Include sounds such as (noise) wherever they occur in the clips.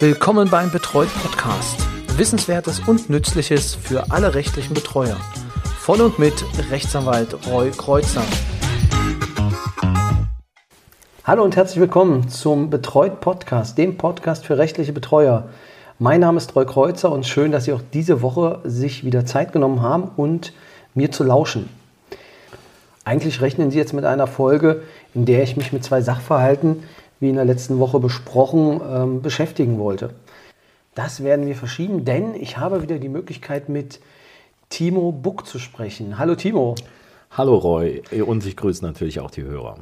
Willkommen beim Betreut Podcast. Wissenswertes und Nützliches für alle rechtlichen Betreuer. Von und mit Rechtsanwalt Roy Kreuzer. Hallo und herzlich willkommen zum Betreut Podcast, dem Podcast für rechtliche Betreuer. Mein Name ist Roy Kreuzer und schön, dass Sie auch diese Woche sich wieder Zeit genommen haben und mir zu lauschen. Eigentlich rechnen Sie jetzt mit einer Folge, in der ich mich mit zwei Sachverhalten, wie in der letzten Woche besprochen, ähm, beschäftigen wollte. Das werden wir verschieben, denn ich habe wieder die Möglichkeit, mit Timo Buck zu sprechen. Hallo Timo. Hallo Roy und ich grüße natürlich auch die Hörer.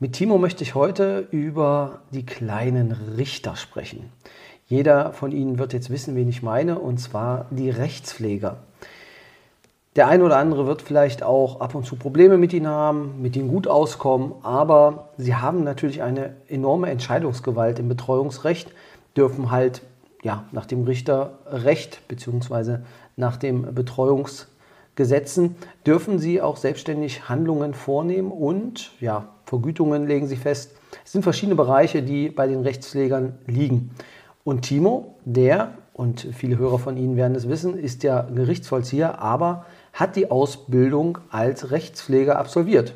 Mit Timo möchte ich heute über die kleinen Richter sprechen. Jeder von Ihnen wird jetzt wissen, wen ich meine, und zwar die Rechtspfleger. Der eine oder andere wird vielleicht auch ab und zu Probleme mit ihnen haben, mit ihnen gut auskommen, aber sie haben natürlich eine enorme Entscheidungsgewalt im Betreuungsrecht, dürfen halt ja, nach dem Richterrecht bzw. nach den Betreuungsgesetzen, dürfen sie auch selbstständig Handlungen vornehmen und ja, Vergütungen legen sie fest. Es sind verschiedene Bereiche, die bei den Rechtspflegern liegen. Und Timo, der, und viele Hörer von Ihnen werden es wissen, ist ja Gerichtsvollzieher, aber hat die Ausbildung als Rechtspfleger absolviert.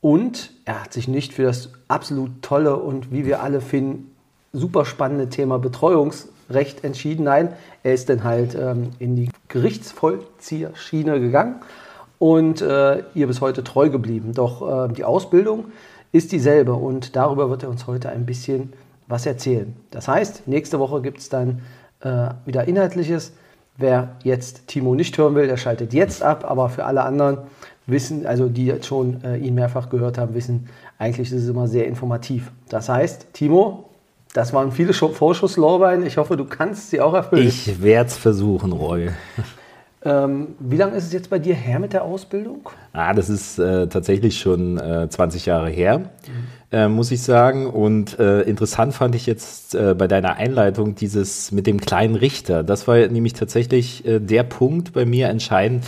Und er hat sich nicht für das absolut tolle und wie wir alle finden, super spannende Thema Betreuungsrecht entschieden. Nein, er ist dann halt ähm, in die Gerichtsvollzieherschiene gegangen und äh, ihr bis heute treu geblieben. Doch äh, die Ausbildung ist dieselbe und darüber wird er uns heute ein bisschen was erzählen. Das heißt, nächste Woche gibt es dann äh, wieder Inhaltliches. Wer jetzt Timo nicht hören will, der schaltet jetzt ab, aber für alle anderen wissen, also die jetzt schon äh, ihn mehrfach gehört haben, wissen, eigentlich ist es immer sehr informativ. Das heißt, Timo, das waren viele Vorschusslorbein. Ich hoffe, du kannst sie auch erfüllen. Ich werde es versuchen, Roy. Ähm, wie lange ist es jetzt bei dir her mit der Ausbildung? Ah, das ist äh, tatsächlich schon äh, 20 Jahre her. Mhm äh, muss ich sagen. Und äh, interessant fand ich jetzt äh, bei deiner Einleitung dieses mit dem kleinen Richter. Das war nämlich tatsächlich äh, der Punkt bei mir entscheidend,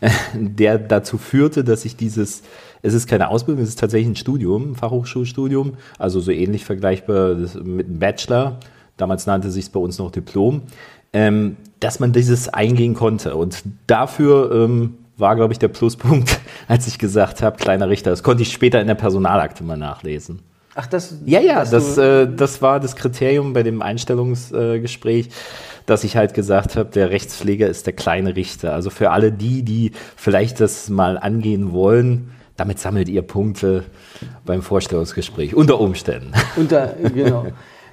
(laughs) der dazu führte, dass ich dieses, es ist keine Ausbildung, es ist tatsächlich ein Studium, ein Fachhochschulstudium, also so ähnlich vergleichbar mit einem Bachelor. Damals nannte sich es bei uns noch Diplom. Ähm, dass man dieses eingehen konnte. Und dafür ähm, war, glaube ich, der Pluspunkt, (laughs) als ich gesagt habe, kleiner Richter. Das konnte ich später in der Personalakte mal nachlesen. Ach, das. Ja, ja, das, äh, das war das Kriterium bei dem Einstellungsgespräch, äh, dass ich halt gesagt habe, der Rechtspfleger ist der kleine Richter. Also für alle die, die vielleicht das mal angehen wollen, damit sammelt ihr Punkte beim Vorstellungsgespräch, unter Umständen. (laughs) Unter, genau.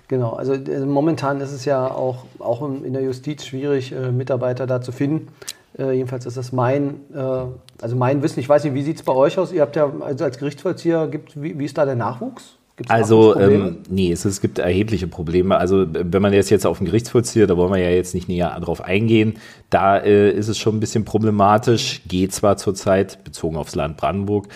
Genau, also äh, momentan ist es ja auch, auch in der Justiz schwierig, äh, Mitarbeiter da zu finden. Äh, jedenfalls ist das mein, äh, also mein Wissen. Ich weiß nicht, wie sieht es bei euch aus? Ihr habt ja also als Gerichtsvollzieher, gibt, wie, wie ist da der Nachwuchs? Gibt's also ähm, nee, es, es, gibt erhebliche Probleme. Also wenn man jetzt jetzt auf den Gerichtsvollzieher, da wollen wir ja jetzt nicht näher drauf eingehen, da äh, ist es schon ein bisschen problematisch. Geht zwar zurzeit bezogen aufs Land Brandenburg.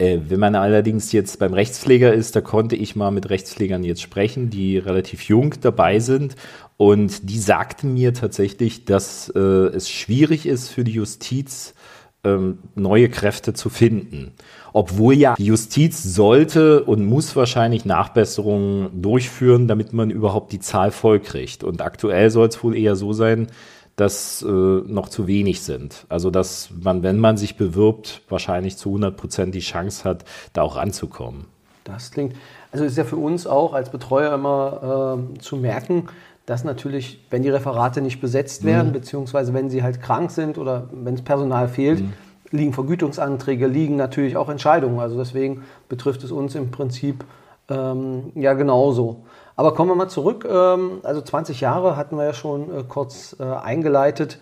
Äh, wenn man allerdings jetzt beim Rechtspfleger ist, da konnte ich mal mit Rechtspflegern jetzt sprechen, die relativ jung dabei sind und die sagten mir tatsächlich, dass äh, es schwierig ist für die Justiz, ähm, neue Kräfte zu finden. Obwohl ja die Justiz sollte und muss wahrscheinlich Nachbesserungen durchführen, damit man überhaupt die Zahl vollkriegt. Und aktuell soll es wohl eher so sein, dass äh, noch zu wenig sind. Also dass man, wenn man sich bewirbt, wahrscheinlich zu 100 Prozent die Chance hat, da auch ranzukommen. Das klingt, also ist ja für uns auch als Betreuer immer äh, zu merken, dass natürlich, wenn die Referate nicht besetzt werden, mhm. beziehungsweise wenn sie halt krank sind oder wenn es Personal fehlt, mhm. liegen Vergütungsanträge, liegen natürlich auch Entscheidungen. Also deswegen betrifft es uns im Prinzip ähm, ja genauso. Aber kommen wir mal zurück. Ähm, also 20 Jahre hatten wir ja schon äh, kurz äh, eingeleitet.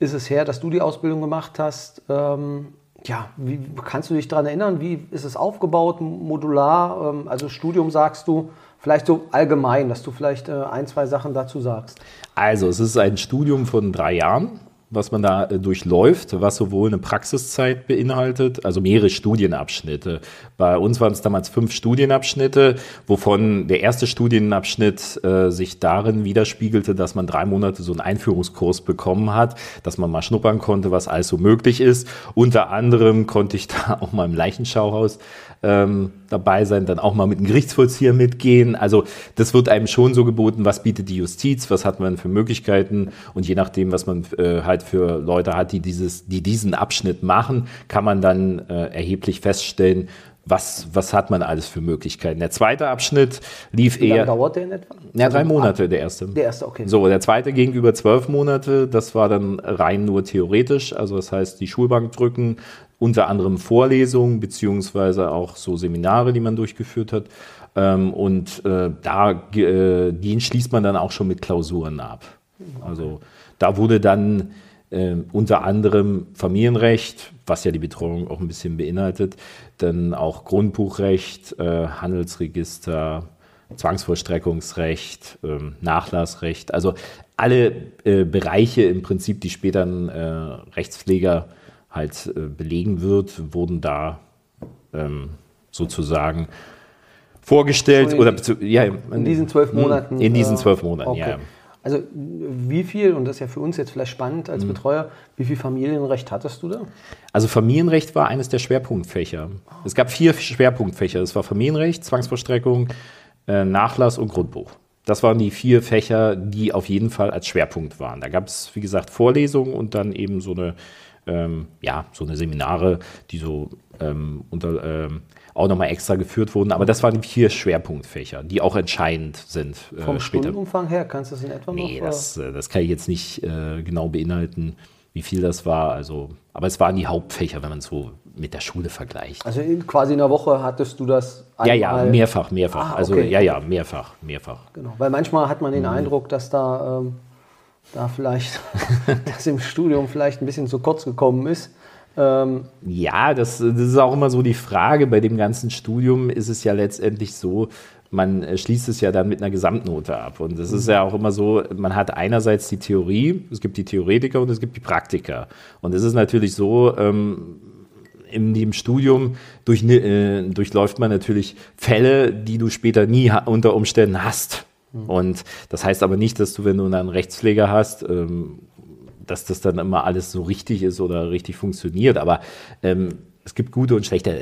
Ist es her, dass du die Ausbildung gemacht hast? Ähm, ja, wie kannst du dich daran erinnern? Wie ist es aufgebaut, modular? Ähm, also Studium sagst du. Vielleicht so allgemein, dass du vielleicht äh, ein, zwei Sachen dazu sagst. Also, es ist ein Studium von drei Jahren was man da äh, durchläuft, was sowohl eine Praxiszeit beinhaltet, also mehrere Studienabschnitte. Bei uns waren es damals fünf Studienabschnitte, wovon der erste Studienabschnitt äh, sich darin widerspiegelte, dass man drei Monate so einen Einführungskurs bekommen hat, dass man mal schnuppern konnte, was alles so möglich ist. Unter anderem konnte ich (laughs) da auch mal im Leichenschauhaus ähm, dabei sein, dann auch mal mit dem Gerichtsvollzieher mitgehen. Also das wird einem schon so geboten, was bietet die Justiz, was hat man für Möglichkeiten und je nachdem, was man äh, halt für Leute hat, die dieses, die diesen Abschnitt machen, kann man dann äh, erheblich feststellen, was, was hat man alles für Möglichkeiten. Der zweite Abschnitt lief Wie eher. lange dauert der in etwa? Ja, drei Also, Monate, der erste. Der erste, okay. So, der zweite ging über zwölf Monate. Das war dann rein nur theoretisch. Also das heißt, die Schulbank drücken, unter anderem Vorlesungen beziehungsweise auch so Seminare, die man durchgeführt hat. Ähm, und äh, da äh, den schließt man dann auch schon mit Klausuren ab. Also da wurde dann äh, unter anderem Familienrecht, was ja die Betreuung auch ein bisschen beinhaltet, dann auch Grundbuchrecht, äh, Handelsregister, Zwangsvollstreckungsrecht, ähm, Nachlassrecht, also alle äh, Bereiche im Prinzip, die später ein äh, Rechtspfleger halt äh, belegen wird, wurden da ähm, sozusagen vorgestellt in- oder ja, In diesen zwölf Monaten. In diesen äh, zwölf Monaten, okay. ja. Also wie viel, und das ist ja für uns jetzt vielleicht spannend Mhm. als Betreuer, wie viel Familienrecht hattest du da? Also Familienrecht war eines der Schwerpunktfächer. Es gab vier Schwerpunktfächer. Das war Familienrecht, Zwangsvollstreckung, äh, Nachlass und Grundbuch. Das waren die vier Fächer, die auf jeden Fall als Schwerpunkt waren. Da gab es, wie gesagt, Vorlesungen und dann eben so eine, ähm, ja, so eine Seminare, die so ähm, unter, ähm, auch nochmal extra geführt wurden. Aber das waren die vier Schwerpunktfächer, die auch entscheidend sind äh, Vom später. Stundenumfang her, kannst du es in etwa Nee, noch? das, äh, das kann ich jetzt nicht äh, genau beinhalten, wie viel das war. Also, aber es waren die Hauptfächer, wenn man es so mit der Schule vergleicht. Also in, quasi in der Woche hattest du das Ja, ja, einmal- mehrfach, mehrfach. Ah, Also okay. ja, ja, mehrfach, mehrfach. Genau, weil manchmal hat man Mhm. den Eindruck, dass da, ähm, da vielleicht (laughs) das im Studium vielleicht ein bisschen zu kurz gekommen ist. Ähm, Ja, das, das ist auch immer so die Frage. Bei dem ganzen Studium ist es ja letztendlich so, man äh, schließt es ja dann mit einer Gesamtnote ab. Und es ist ja auch immer so, man hat einerseits die Theorie, es gibt die Theoretiker und es gibt die Praktiker. Und es ist natürlich so, ähm, in dem Studium durch, äh, durchläuft man natürlich Fälle, die du später nie unter Umständen hast. Und das heißt aber nicht, dass du, wenn du einen Rechtspfleger hast, ähm, dass das dann immer alles so richtig ist oder richtig funktioniert. Aber ähm, es gibt gute und schlechte.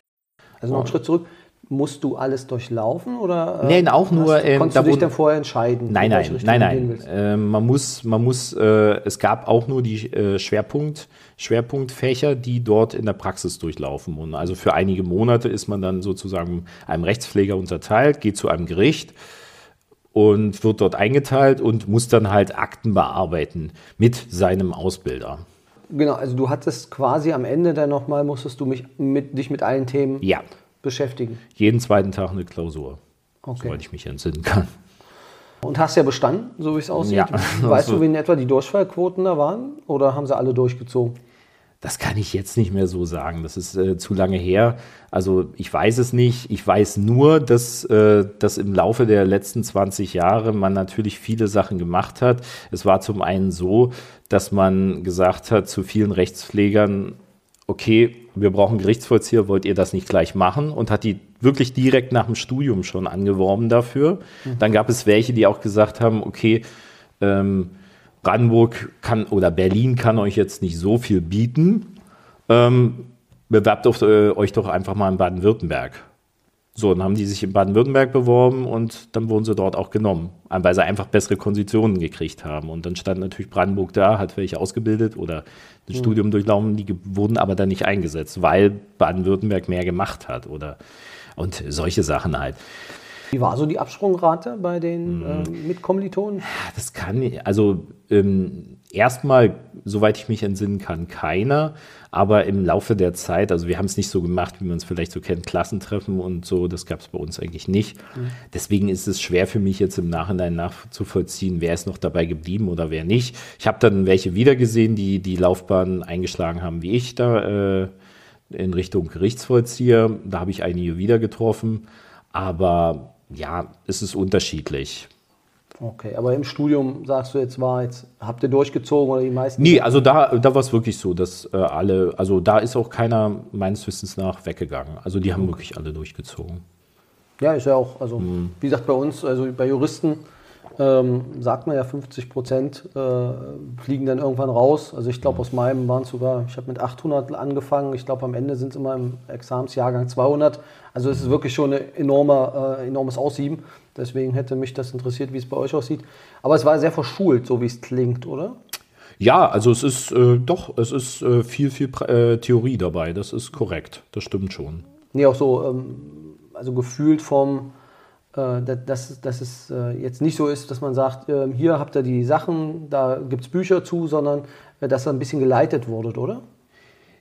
also noch einen Schritt zurück. Musst du alles durchlaufen oder? äh, Nein, auch nur, Hast, ähm, konntest da du dich dann vorher entscheiden? Nein, nein, nein, nein. Ähm, man muss, man muss, äh, es gab auch nur die äh, Schwerpunkt, Schwerpunktfächer, die dort in der Praxis durchlaufen. Und also für einige Monate ist man dann sozusagen einem Rechtspfleger unterteilt, geht zu einem Gericht und wird dort eingeteilt und muss dann halt Akten bearbeiten mit seinem Ausbilder. Genau, also du hattest quasi am Ende dann nochmal, musstest du mich mit, dich mit allen Themen Ja, beschäftigen. jeden zweiten Tag eine Klausur, Okay. soweit ich mich entsinnen kann. Und hast ja bestanden, so wie es aussieht. Ja. Weißt Also- du, wie in etwa die Durchfallquoten da waren? Oder haben sie alle durchgezogen? Das kann ich jetzt nicht mehr so sagen. Das ist äh, zu lange her. Also ich weiß es nicht. Ich weiß nur, dass, äh, dass im Laufe der letzten 20 Jahre man natürlich viele Sachen gemacht hat. Es war zum einen so, dass man gesagt hat zu vielen Rechtspflegern, okay, wir brauchen Gerichtsvollzieher, wollt ihr das nicht gleich machen? Und hat die wirklich direkt nach dem Studium schon angeworben dafür. Dann gab es welche, die auch gesagt haben, okay, ähm, Brandenburg kann oder Berlin kann euch jetzt nicht so viel bieten. Ähm, bewerbt auf, äh, euch doch einfach mal in Baden-Württemberg. So, dann haben die sich in Baden-Württemberg beworben und dann wurden sie dort auch genommen, weil sie einfach bessere Konditionen gekriegt haben. Und dann stand natürlich Brandenburg da, hat welche ausgebildet oder das Studium durchlaufen, die wurden aber dann nicht eingesetzt, weil Baden-Württemberg mehr gemacht hat oder und solche Sachen halt. Wie war so die Absprungrate bei den Mhm. Mitkommilitonen? Das kann, also ähm, erstmal, soweit ich mich entsinnen kann, keiner. Aber im Laufe der Zeit, also wir haben es nicht so gemacht, wie man es vielleicht so kennt, Klassentreffen und so, das gab es bei uns eigentlich nicht. Deswegen ist es schwer für mich jetzt im Nachhinein nachzuvollziehen, wer ist noch dabei geblieben oder wer nicht. Ich habe dann welche wiedergesehen, die die Laufbahn eingeschlagen haben, wie ich da äh, in Richtung Gerichtsvollzieher. Da habe ich einige wieder getroffen. Aber ja, es ist unterschiedlich. Okay, aber im Studium sagst du jetzt war jetzt, habt ihr durchgezogen oder die meisten? Nee, also da, da war es wirklich so, dass äh, alle, also da ist auch keiner meines Wissens nach weggegangen. Also die haben wirklich alle durchgezogen. Ja, ist ja auch, also Mhm. wie gesagt, bei uns, also bei Juristen ähm, sagt man ja 50 Prozent äh, fliegen dann irgendwann raus. Also ich glaube, aus meinem waren es sogar, ich habe mit 800 angefangen. Ich glaube, am Ende sind es immer im Examensjahrgang 200. Also es ist wirklich schon ein enormer, äh, enormes Aussieben. Deswegen hätte mich das interessiert, wie es bei euch aussieht. Aber es war sehr verschult, so wie es klingt, oder? Ja, also es ist äh, doch, es ist äh, viel, viel äh, Theorie dabei. Das ist korrekt. Das stimmt schon. Nee, auch so, ähm, also gefühlt vom, dass, dass es äh, jetzt nicht so ist, dass man sagt, äh, hier habt ihr die Sachen, da gibt es Bücher zu, sondern äh, dass da ein bisschen geleitet wurde, oder?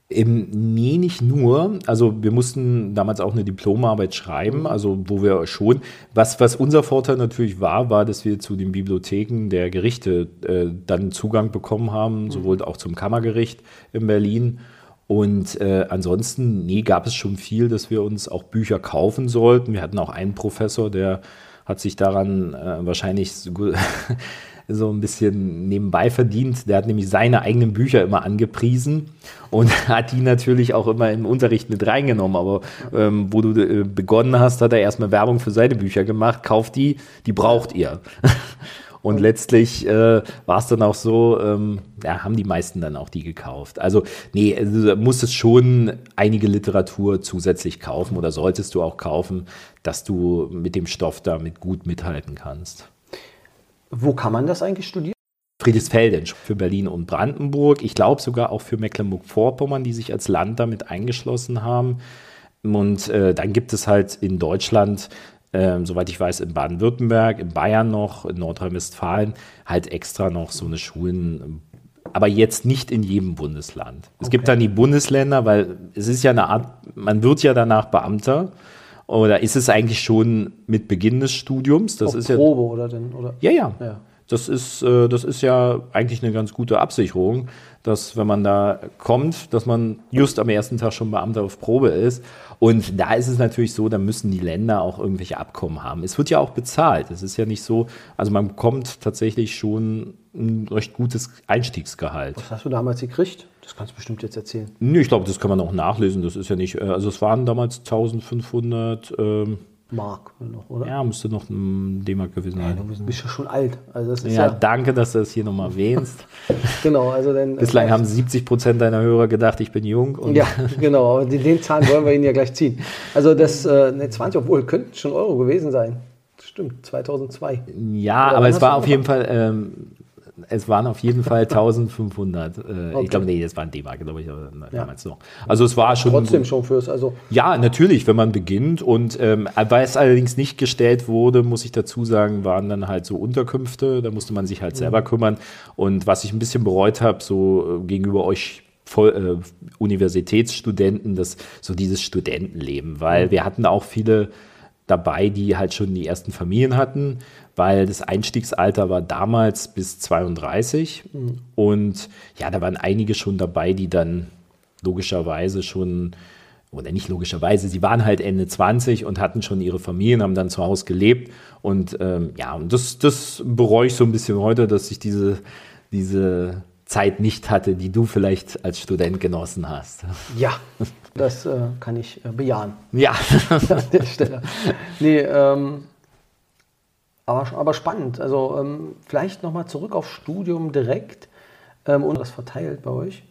Ähm, nee, nicht nur. Also wir mussten damals auch eine Diplomarbeit schreiben, mhm. also wo wir schon, was, was unser Vorteil natürlich war, war, dass wir zu den Bibliotheken der Gerichte äh, dann Zugang bekommen haben, mhm. sowohl auch zum Kammergericht in Berlin. Und äh, ansonsten, nee, gab es schon viel, dass wir uns auch Bücher kaufen sollten. Wir hatten auch einen Professor, der hat sich daran äh, wahrscheinlich so (laughs) so ein bisschen nebenbei verdient. Der hat nämlich seine eigenen Bücher immer angepriesen und (laughs) hat die natürlich auch immer im Unterricht mit reingenommen. Aber ähm, wo du äh, begonnen hast, hat er erstmal Werbung für seine Bücher gemacht. Kauft die, die braucht ihr. (laughs) Und letztlich äh, war es dann auch so, ähm, ja, haben die meisten dann auch die gekauft. Also, nee, also, du musstest schon einige Literatur zusätzlich kaufen oder solltest du auch kaufen, dass du mit dem Stoff damit gut mithalten kannst. Wo kann man das eigentlich studieren? Friedrichsfelden für Berlin und Brandenburg. Ich glaube sogar auch für Mecklenburg-Vorpommern, die sich als Land damit eingeschlossen haben. Und äh, dann gibt es halt in Deutschland, äh, soweit ich weiß, in Baden-Württemberg, in Bayern noch, in Nordrhein-Westfalen, halt extra noch so eine Schulen, aber jetzt nicht in jedem Bundesland. Es okay. gibt dann die Bundesländer, weil es ist ja eine Art, man wird ja danach Beamter. Oder ist es eigentlich schon mit Beginn des Studiums? Das Auf ist Probe ja, oder denn? Oder? Ja, ja. ja. Das ist, äh, das ist ja eigentlich eine ganz gute Absicherung, dass wenn man da kommt, dass man just am ersten Tag schon Beamter auf Probe ist. Und da ist es natürlich so, da müssen die Länder auch irgendwelche Abkommen haben. Es wird ja auch bezahlt. Es ist ja nicht so, also man bekommt tatsächlich schon ein recht gutes Einstiegsgehalt. Was hast du damals gekriegt? Das kannst du bestimmt jetzt erzählen. Nee, ich glaube, das kann man auch nachlesen. Das ist ja nicht, äh, also es waren damals 1500 ähm, Mark noch, oder? Ja, müsste noch ein D-Mark gewesen sein. Ja, du bist ja schon alt. Also das ist ja, ja, danke, dass du das hier nochmal erwähnst. (laughs) genau, also. Bislang äh, haben 70 Prozent deiner Hörer gedacht, ich bin jung. ja, (laughs) genau, aber den Zahn wollen wir Ihnen ja gleich ziehen. Also das, äh, ne, 20, obwohl, könnten schon Euro gewesen sein. Stimmt, 2002. Ja, Oder aber es war auf jeden Fall, ähm, es waren auf jeden Fall (laughs) 1500. Äh, okay. Ich glaube, nee, das waren D-Mark, glaube ich, damals ja. noch. Also es war schon. Trotzdem schon fürs. Also ja, natürlich, wenn man beginnt. Und ähm, weil es allerdings nicht gestellt wurde, muss ich dazu sagen, waren dann halt so Unterkünfte. Da musste man sich halt selber mhm. kümmern. Und was ich ein bisschen bereut habe, so äh, gegenüber euch Voll, äh, Universitätsstudenten, das so dieses Studentenleben, weil mhm. wir hatten auch viele dabei, die halt schon die ersten Familien hatten, weil das Einstiegsalter war damals bis 32 mhm. und ja, da waren einige schon dabei, die dann logischerweise schon oder nicht logischerweise, sie waren halt Ende 20 und hatten schon ihre Familien, haben dann zu Hause gelebt. Und ähm, ja, und das, das bereue ich so ein bisschen heute, dass ich diese, diese Zeit nicht hatte, die du vielleicht als Student genossen hast. Ja, das äh, kann ich äh, bejahen. Ja. (laughs) An der Stelle. Nee, ähm, aber, aber spannend. Also ähm, vielleicht nochmal zurück auf Studium direkt ähm, und das verteilt bei euch.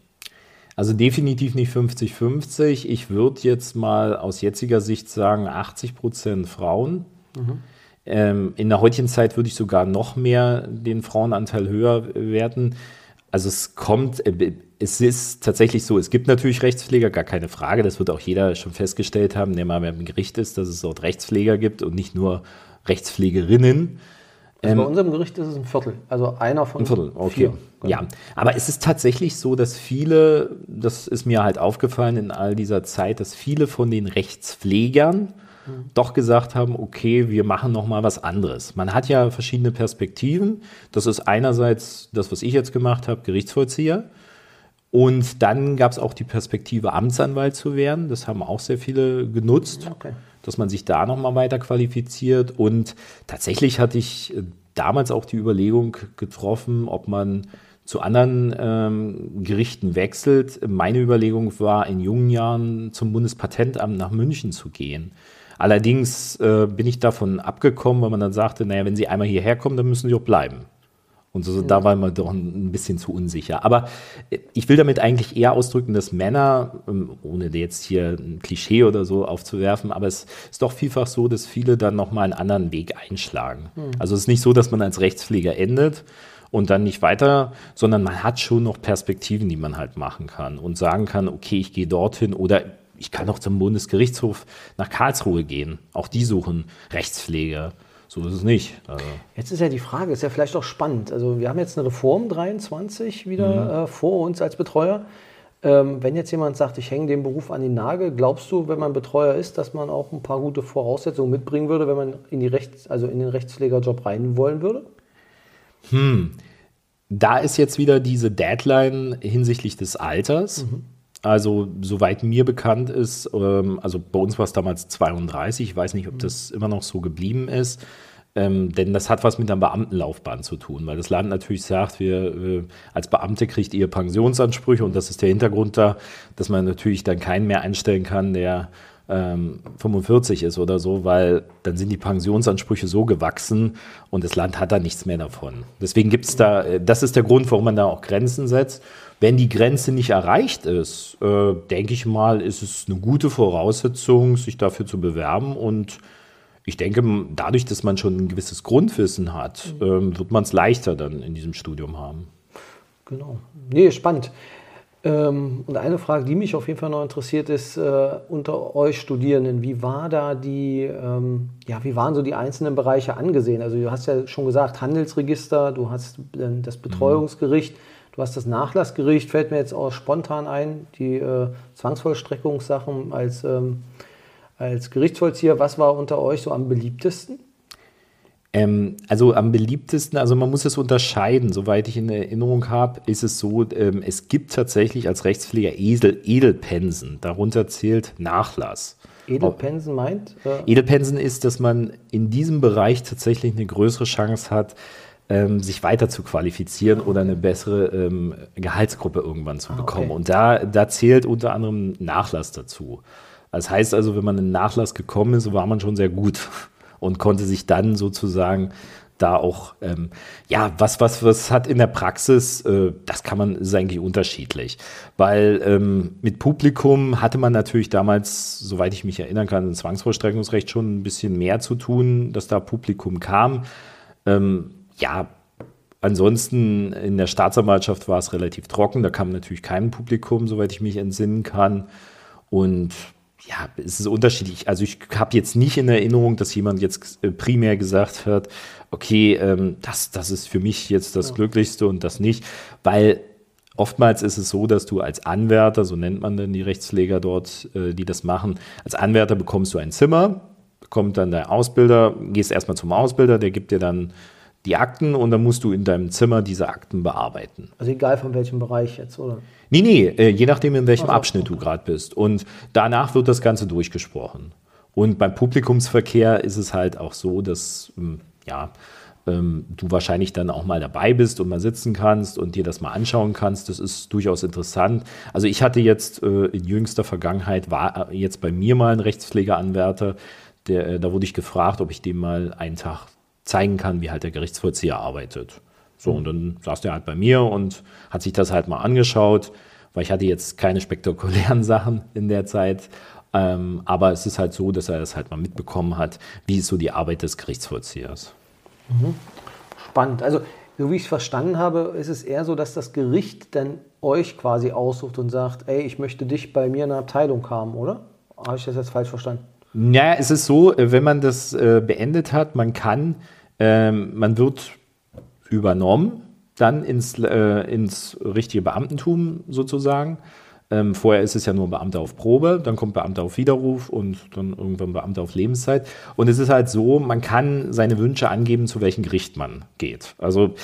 Also definitiv nicht 50-50. Ich würde jetzt mal aus jetziger Sicht sagen 80 Prozent Frauen. Mhm. Ähm, in der heutigen Zeit würde ich sogar noch mehr den Frauenanteil höher werten. Also es kommt, äh, es ist tatsächlich so, es gibt natürlich Rechtspfleger, gar keine Frage, das wird auch jeder schon festgestellt haben, der mal beim Gericht ist, dass es dort Rechtspfleger gibt und nicht nur Rechtspflegerinnen. Also ähm, bei unserem Gericht ist es ein Viertel, also einer von ein Viertel, okay. vier. Genau. Ja, aber es ist tatsächlich so, dass viele, das ist mir halt aufgefallen in all dieser Zeit, dass viele von den Rechtspflegern doch gesagt haben, okay, wir machen noch mal was anderes. Man hat ja verschiedene Perspektiven. Das ist einerseits das, was ich jetzt gemacht habe, Gerichtsvollzieher. Und dann gab es auch die Perspektive, Amtsanwalt zu werden. Das haben auch sehr viele genutzt, okay. Dass man sich da noch mal weiter qualifiziert. Und tatsächlich hatte ich damals auch die Überlegung getroffen, ob man zu anderen ähm, Gerichten wechselt. Meine Überlegung war, in jungen Jahren zum Bundespatentamt nach München zu gehen. Allerdings äh, bin ich davon abgekommen, weil man dann sagte, naja, wenn sie einmal hierher kommen, dann müssen sie auch bleiben. Und so, da war man doch ein bisschen zu unsicher. Aber äh, ich will damit eigentlich eher ausdrücken, dass Männer, ähm, ohne jetzt hier ein Klischee oder so aufzuwerfen, aber es ist doch vielfach so, dass viele dann nochmal einen anderen Weg einschlagen. Mhm. Also es ist nicht so, dass man als Rechtspfleger endet und dann nicht weiter, sondern man hat schon noch Perspektiven, die man halt machen kann und sagen kann, okay, ich gehe dorthin oder ich kann auch zum Bundesgerichtshof nach Karlsruhe gehen. Auch die suchen Rechtspfleger. So ist es nicht. Also jetzt ist ja die Frage, ist ja vielleicht auch spannend. Also wir haben jetzt eine Reform 23 wieder mhm. äh, vor uns als Betreuer. Ähm, wenn jetzt jemand sagt, ich hänge den Beruf an die Nagel, glaubst du, wenn man Betreuer ist, dass man auch ein paar gute Voraussetzungen mitbringen würde, wenn man in, die Rechts-, also in den Rechtspflegerjob rein wollen würde? Hm. Da ist jetzt wieder diese Deadline hinsichtlich des Alters. Mhm. Also, soweit mir bekannt ist, ähm, also bei uns war es damals 32, ich weiß nicht, ob das immer noch so geblieben ist. Ähm, denn das hat was mit der Beamtenlaufbahn zu tun, weil das Land natürlich sagt, wir äh, als Beamte kriegt ihr Pensionsansprüche und das ist der Hintergrund da, dass man natürlich dann keinen mehr einstellen kann, der ähm, 45 ist oder so, weil dann sind die Pensionsansprüche so gewachsen und das Land hat da nichts mehr davon. Deswegen gibt es da, äh, das ist der Grund, warum man da auch Grenzen setzt. Wenn die Grenze nicht erreicht ist, äh, denke ich mal, ist es eine gute Voraussetzung, sich dafür zu bewerben. Und ich denke, dadurch, dass man schon ein gewisses Grundwissen hat, äh, wird man es leichter dann in diesem Studium haben. Genau. Nee, spannend. Ähm, und eine Frage, die mich auf jeden Fall noch interessiert, ist äh, unter euch Studierenden, wie war da die, ähm, ja, wie waren so die einzelnen Bereiche angesehen? Also du hast ja schon gesagt, Handelsregister, du hast äh, das Betreuungsgericht. Mhm Du hast das Nachlassgericht, fällt mir jetzt auch spontan ein, die äh, Zwangsvollstreckungssachen als, ähm, als Gerichtsvollzieher. Was war unter euch so am beliebtesten? Ähm, also am beliebtesten, also man muss es unterscheiden, soweit ich in Erinnerung habe, ist es so, ähm, es gibt tatsächlich als Rechtspfleger Edel, Edelpensen, darunter zählt Nachlass. Edelpensen meint? Äh Edelpensen ist, dass man in diesem Bereich tatsächlich eine größere Chance hat, ähm, sich weiter zu qualifizieren oder eine bessere ähm, Gehaltsgruppe irgendwann zu ah, bekommen. Okay. Und da, da zählt unter anderem Nachlass dazu. Das heißt also, wenn man in Nachlass gekommen ist, war man schon sehr gut (laughs) und konnte sich dann sozusagen da auch, ähm, ja, was, was, was hat in der Praxis, äh, das kann man, ist eigentlich unterschiedlich. Weil ähm, mit Publikum hatte man natürlich damals, soweit ich mich erinnern kann, im Zwangsvollstreckungsrecht schon ein bisschen mehr zu tun, dass da Publikum kam. Ähm, ja, ansonsten in der Staatsanwaltschaft war es relativ trocken. Da kam natürlich kein Publikum, soweit ich mich entsinnen kann. Und ja, es ist unterschiedlich. Also ich habe jetzt nicht in Erinnerung, dass jemand jetzt äh, primär gesagt hat, okay, ähm, das, das ist für mich jetzt das ja. Glücklichste und das nicht, weil oftmals ist es so, dass du als Anwärter, so nennt man dann die Rechtspfleger dort, äh, die das machen, als Anwärter bekommst du ein Zimmer, kommt dann der Ausbilder, gehst erstmal zum Ausbilder, der gibt dir dann die Akten und dann musst du in deinem Zimmer diese Akten bearbeiten. Also egal von welchem Bereich jetzt, oder? Nee, nee, äh, je nachdem, in welchem also, Abschnitt du gerade bist. Und danach wird das Ganze durchgesprochen. Und beim Publikumsverkehr ist es halt auch so, dass, ähm, ja, ähm, du wahrscheinlich dann auch mal dabei bist und mal sitzen kannst und dir das mal anschauen kannst. Das ist durchaus interessant. Also ich hatte jetzt äh, in jüngster Vergangenheit, war äh, jetzt bei mir mal ein Rechtspflegeanwärter, der, da wurde ich gefragt, ob ich dem mal einen Tag zeigen kann, wie halt der Gerichtsvollzieher arbeitet. So, und dann saß der halt bei mir und hat sich das halt mal angeschaut, weil ich hatte jetzt keine spektakulären (laughs) Sachen in der Zeit. Ähm, aber es ist halt so, dass er das halt mal mitbekommen hat, wie ist so die Arbeit des Gerichtsvollziehers. Mhm. Spannend. Also, so wie ich es verstanden habe, ist es eher so, dass das Gericht dann euch quasi aussucht und sagt, ey, ich möchte dich bei mir in der Abteilung haben, oder? Habe ich das jetzt falsch verstanden? Ja, es ist so, äh, wenn man das äh, beendet hat, man kann, ähm, man wird übernommen dann ins, äh, ins richtige Beamtentum sozusagen. Ähm, vorher ist es ja nur Beamter auf Probe, dann kommt Beamter auf Widerruf und dann irgendwann Beamter auf Lebenszeit. Und es ist halt so, man kann seine Wünsche angeben, zu welchem Gericht man geht. Also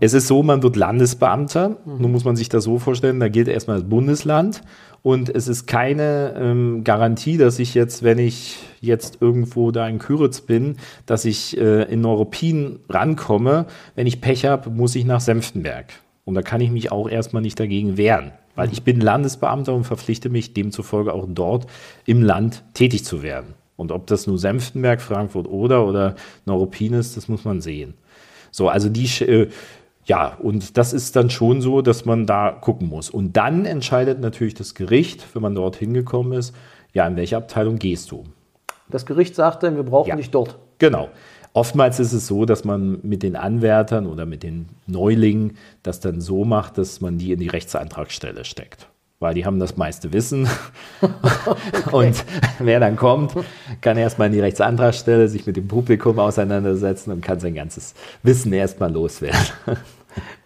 es ist so, man wird Landesbeamter. Mhm. Nun muss man sich das so vorstellen, da gilt erstmal das Bundesland. Und es ist keine ähm, Garantie, dass ich jetzt, wenn ich jetzt irgendwo da in Küritz bin, dass ich äh, in Neuruppin rankomme. Wenn ich Pech habe, muss ich nach Senftenberg. Und da kann ich mich auch erstmal nicht dagegen wehren, weil ich bin Landesbeamter und verpflichte mich demzufolge auch dort im Land tätig zu werden. Und ob das nur Senftenberg, Frankfurt oder oder Neuruppin ist, das muss man sehen. So, also die, äh, ja, und das ist dann schon so, dass man da gucken muss. Und dann entscheidet natürlich das Gericht, wenn man dort hingekommen ist, ja, in welche Abteilung gehst du? Das Gericht sagt dann, wir brauchen Ja. dich dort. Genau. Oftmals ist es so, dass man mit den Anwärtern oder mit den Neulingen das dann so macht, dass man die in die Rechtsantragsstelle steckt. Weil die haben das meiste Wissen. (laughs) Und wer dann kommt, kann erstmal in die Rechtsantragsstelle sich mit dem Publikum auseinandersetzen und kann sein ganzes Wissen erstmal loswerden.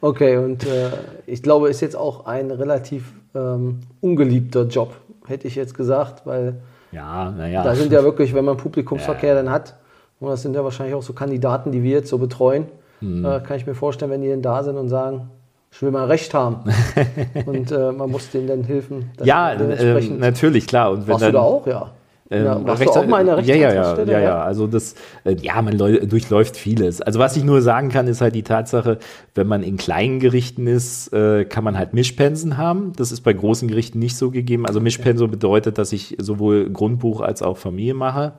Okay, und äh, ich glaube, ist jetzt auch ein relativ ähm, ungeliebter Job, hätte ich jetzt gesagt, weil Ja, naja. da sind ja wirklich, wenn man Publikumsverkehr dann hat, und das sind ja wahrscheinlich auch so Kandidaten, die wir jetzt so betreuen, Mhm. äh, kann ich mir vorstellen, wenn die denn da sind und sagen, ich will mal Recht haben. (laughs) und äh, man muss denen dann helfen. ja, man ähm, natürlich, klar. Und wenn Warst du dann, da auch? Ja. Ähm, ja warst Rechts- du auch mal in der ja, ja, ja, ja, ja. Also das, äh, ja, man läu- durchläuft vieles. Also was ich nur sagen kann, ist halt die Tatsache, wenn man in kleinen Gerichten ist, äh, kann man halt Mischpensen haben. Das ist bei großen Gerichten nicht so gegeben. Also Mischpenso bedeutet, dass ich sowohl Grundbuch als auch Familie mache,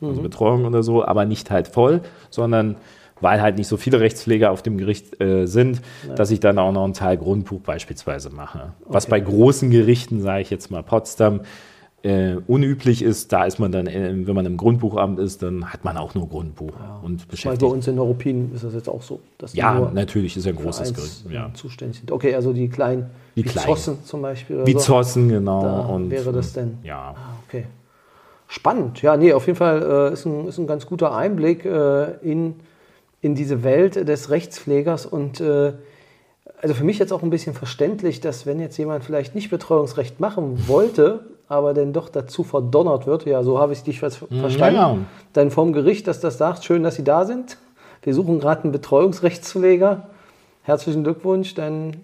also Mhm. Betreuung oder so, aber nicht halt voll, sondern weil halt nicht so viele Rechtspfleger auf dem Gericht äh, sind, dass ich dann auch noch einen Teil Grundbuch beispielsweise mache. Was bei großen Gerichten, sage ich jetzt mal Potsdam, äh, unüblich ist, da ist man dann, äh, wenn man im Grundbuchamt ist, dann hat man auch nur Grundbuch und Weil bei beschäftigt. uns in Neuruppin ist das jetzt auch so. Ja, natürlich ist ja ein großes Gericht. Ja. zuständig sind. Okay, also die kleinen, Die wie kleinen. Zossen zum Beispiel. Oder Wie so. Zossen, genau. Da und, wäre das denn. Ja. Ah, okay. Spannend. Ja, nee, auf jeden Fall äh, ist, ein, ist ein ganz guter Einblick äh, in, in diese Welt des Rechtspflegers und äh, also für mich jetzt auch ein bisschen verständlich, dass wenn jetzt jemand vielleicht nicht Betreuungsrecht machen wollte, aber dann doch dazu verdonnert wird, ja, so habe ich dich ver verstanden, ja. dann vom Gericht, dass das sagt, schön, dass Sie da sind. Wir suchen gerade einen Betreuungsrechtspfleger. Herzlichen Glückwunsch, dann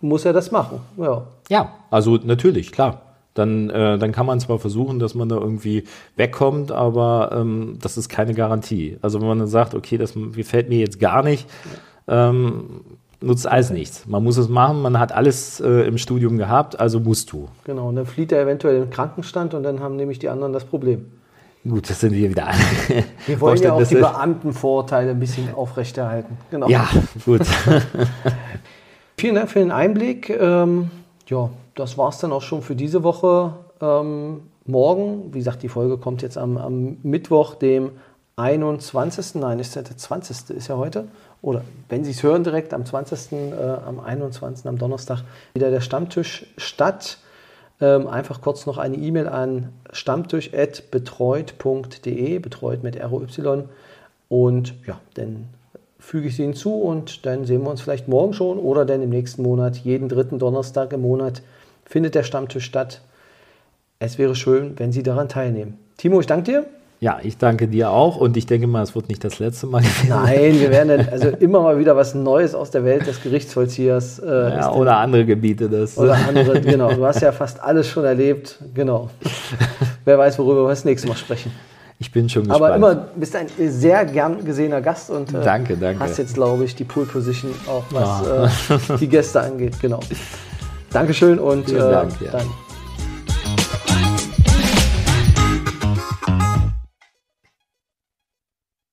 muss er das machen. Ja. Ja, also natürlich, klar. Dann, äh, dann kann man zwar versuchen, dass man da irgendwie wegkommt, aber ähm, das ist keine Garantie. Also wenn man dann sagt, okay, das gefällt mir jetzt gar nicht, ähm, nutzt alles nichts. Man muss es machen, man hat alles äh, im Studium gehabt, also musst du. Genau, und dann flieht er eventuell in den Krankenstand und dann haben nämlich die anderen das Problem. Gut, das sind wir wieder alle. (laughs) Wir wollen ja auch die Vorstellung, Beamtenvorteile ein bisschen aufrechterhalten. Genau. Ja, gut. (laughs) Vielen Dank für den Einblick. Ähm, ja, das war es dann auch schon für diese Woche. Ähm, morgen, wie gesagt, die Folge kommt jetzt am, am Mittwoch, dem 21. Nein, ist der 20. ist ja heute. Oder wenn Sie es hören, direkt am 20. Äh, am 21. am Donnerstag wieder der Stammtisch statt. Ähm, einfach kurz noch eine E-Mail an stammtisch.betreut.de, betreut mit ROY. Und ja, dann füge ich sie hinzu und dann sehen wir uns vielleicht morgen schon oder dann im nächsten Monat. Jeden dritten Donnerstag im Monat findet der Stammtisch statt. Es wäre schön, wenn Sie daran teilnehmen. Timo, ich danke dir. Ja, ich danke dir auch und ich denke mal, es wird nicht das letzte Mal gewesen. Nein, wir werden dann also immer mal wieder was Neues aus der Welt des Gerichtsvollziehers äh, Ja, oder andere Gebiete. Das, oder andere. Genau, du hast ja fast alles schon erlebt. Genau. Wer weiß, worüber wir das nächste Mal sprechen. ich bin schon gespannt. Aber immer bist ein sehr gern gesehener Gast und äh, Danke, danke. hast jetzt, glaube ich, die Pool Position auch was äh, die Gäste angeht. Genau. Dankeschön und Vielen äh, Dank, ja. dann